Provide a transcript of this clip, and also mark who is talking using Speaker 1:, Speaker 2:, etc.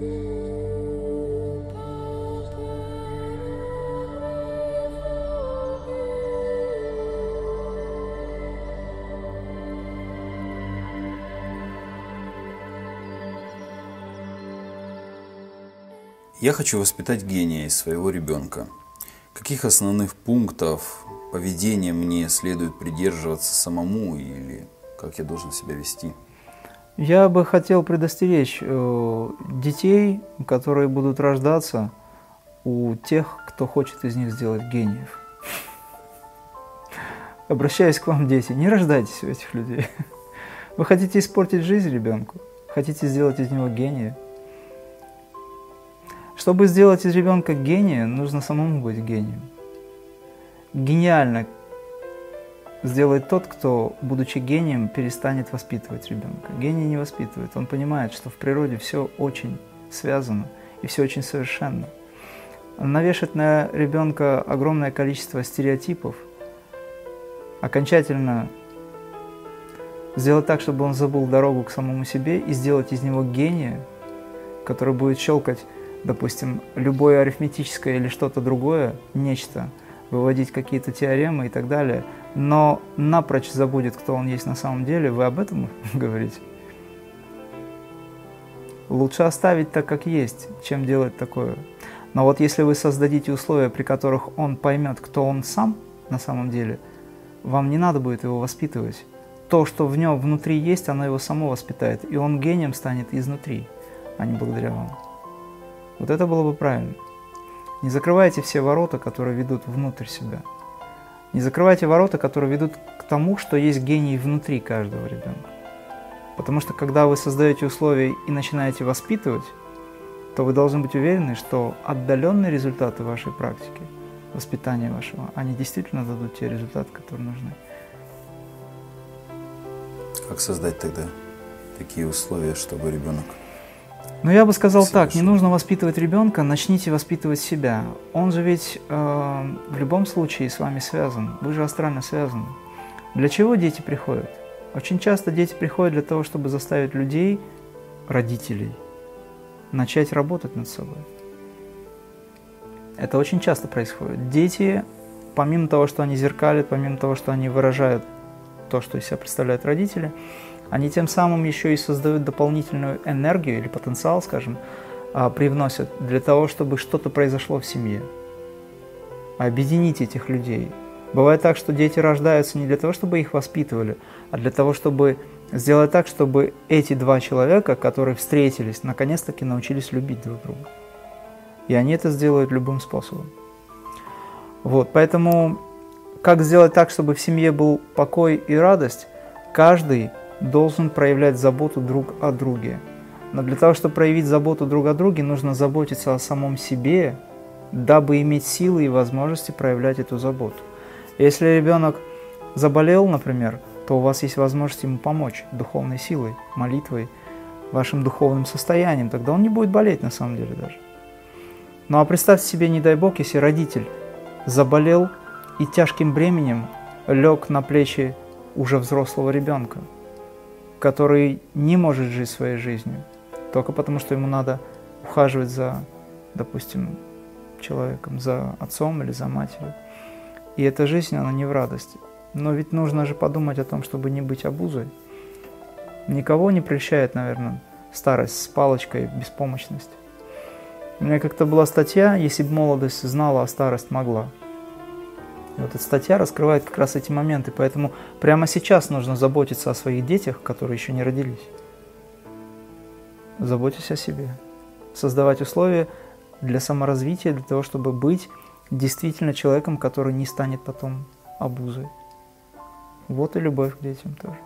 Speaker 1: Я хочу воспитать гения из своего ребенка. Каких основных пунктов поведения мне следует придерживаться самому или как я должен себя вести?
Speaker 2: Я бы хотел предостеречь э, детей, которые будут рождаться у тех, кто хочет из них сделать гениев. Обращаюсь к вам, дети, не рождайтесь у этих людей. Вы хотите испортить жизнь ребенку? Хотите сделать из него гения? Чтобы сделать из ребенка гения, нужно самому быть гением. Гениально сделает тот, кто, будучи гением, перестанет воспитывать ребенка. Гений не воспитывает, он понимает, что в природе все очень связано и все очень совершенно. Навешать на ребенка огромное количество стереотипов, окончательно сделать так, чтобы он забыл дорогу к самому себе и сделать из него гения, который будет щелкать допустим, любое арифметическое или что-то другое, нечто, выводить какие-то теоремы и так далее, но напрочь забудет, кто он есть на самом деле, вы об этом говорите? Лучше оставить так, как есть, чем делать такое. Но вот если вы создадите условия, при которых он поймет, кто он сам на самом деле, вам не надо будет его воспитывать. То, что в нем внутри есть, оно его само воспитает, и он гением станет изнутри, а не благодаря вам. Вот это было бы правильно. Не закрывайте все ворота, которые ведут внутрь себя. Не закрывайте ворота, которые ведут к тому, что есть гений внутри каждого ребенка. Потому что когда вы создаете условия и начинаете воспитывать, то вы должны быть уверены, что отдаленные результаты вашей практики, воспитания вашего, они действительно дадут те результаты, которые нужны.
Speaker 1: Как создать тогда такие условия, чтобы ребенок
Speaker 2: ну, я бы сказал так, не нужно воспитывать ребенка, начните воспитывать себя. Он же ведь э, в любом случае с вами связан, вы же астрально связаны. Для чего дети приходят? Очень часто дети приходят для того, чтобы заставить людей, родителей, начать работать над собой. Это очень часто происходит. Дети, помимо того, что они зеркалят, помимо того, что они выражают то, что из себя представляют родители, они тем самым еще и создают дополнительную энергию или потенциал, скажем, а, привносят для того, чтобы что-то произошло в семье. Объединить этих людей. Бывает так, что дети рождаются не для того, чтобы их воспитывали, а для того, чтобы сделать так, чтобы эти два человека, которые встретились, наконец-таки научились любить друг друга. И они это сделают любым способом. Вот, поэтому как сделать так, чтобы в семье был покой и радость, каждый должен проявлять заботу друг о друге. Но для того, чтобы проявить заботу друг о друге, нужно заботиться о самом себе, дабы иметь силы и возможности проявлять эту заботу. Если ребенок заболел, например, то у вас есть возможность ему помочь духовной силой, молитвой, вашим духовным состоянием. Тогда он не будет болеть на самом деле даже. Ну а представьте себе, не дай Бог, если родитель заболел и тяжким бременем лег на плечи уже взрослого ребенка – который не может жить своей жизнью, только потому что ему надо ухаживать за, допустим, человеком, за отцом или за матерью. И эта жизнь, она не в радости. Но ведь нужно же подумать о том, чтобы не быть обузой. Никого не прельщает, наверное, старость с палочкой, беспомощность. У меня как-то была статья «Если бы молодость знала, а старость могла». И вот эта статья раскрывает как раз эти моменты, поэтому прямо сейчас нужно заботиться о своих детях, которые еще не родились. Заботьтесь о себе. Создавать условия для саморазвития, для того, чтобы быть действительно человеком, который не станет потом обузой. Вот и любовь к детям тоже.